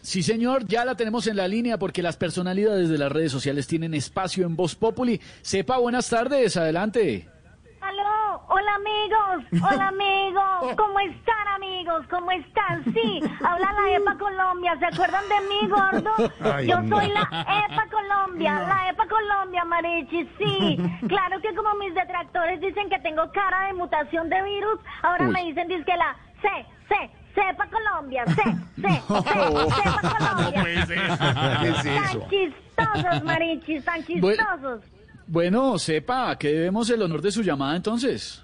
Sí, señor, ya la tenemos en la línea porque las personalidades de las redes sociales tienen espacio en Voz Populi. Sepa, buenas tardes, adelante. Aló, hola amigos, hola amigos, ¿cómo están amigos? ¿Cómo están? Sí, habla la EPA Colombia, ¿se acuerdan de mí, gordo? Yo soy la EPA Colombia, la EPA Colombia, Marichi, sí. Claro que como mis detractores dicen que tengo cara de mutación de virus, ahora me dicen que la C, C, Sepa Colombia, C, C, C, Sepa Colombia. ¿Qué es eso? Tan chistosos, Marichis, tan chistosos. Bueno, sepa, ¿a qué debemos el honor de su llamada entonces?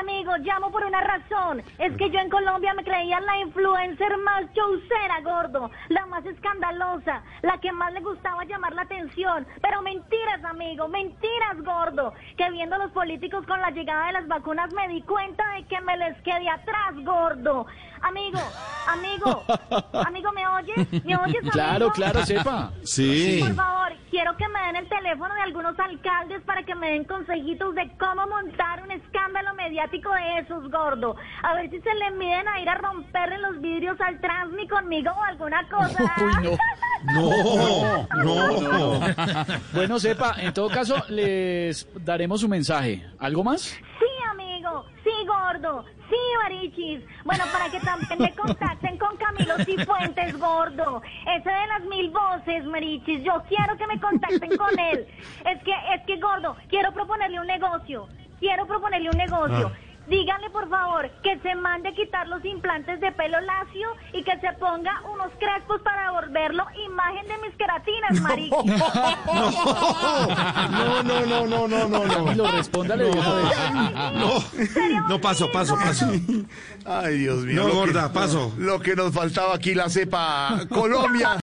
Amigo, llamo por una razón. Es que yo en Colombia me creía la influencer más chaucera, gordo. La más escandalosa. La que más le gustaba llamar la atención. Pero mentiras, amigo, mentiras, gordo. Que viendo a los políticos con la llegada de las vacunas me di cuenta de que me les quedé atrás, gordo. Amigo, amigo, amigo, ¿me oyes? ¿Me oyes, amigo? Claro, claro, sepa. Sí. Por favor, quiero que me den el teléfono de algunos alcaldes para que me den consejitos de cómo montar un escándalo mediático de esos, gordo. A ver si se le miden a ir a romperle los vidrios al Transmi conmigo o alguna cosa. Uy, no. No, no. Bueno, sepa, en todo caso, les daremos su mensaje. ¿Algo más? Sí, amigo, sí, gordo, sí, Barichis. Bueno, para que también me contacten con Camilo Cifuentes, gordo. Ese de las mil voces, Marichis. Yo quiero que me contacten con él. Es que, es que, gordo, quiero proponerle un negocio. Quiero proponerle un negocio. Díganle, por favor, que se mande a quitar los implantes de pelo lacio y que se ponga unos crespos para volverlo imagen de mis queratinas, Marichis. No, no, no, no, no, no, no. Lo respóndale vez. No, no, paso, paso, paso. Ay, Dios mío. No, que- gorda, paso. Lo que nos faltaba aquí, la cepa Colombia.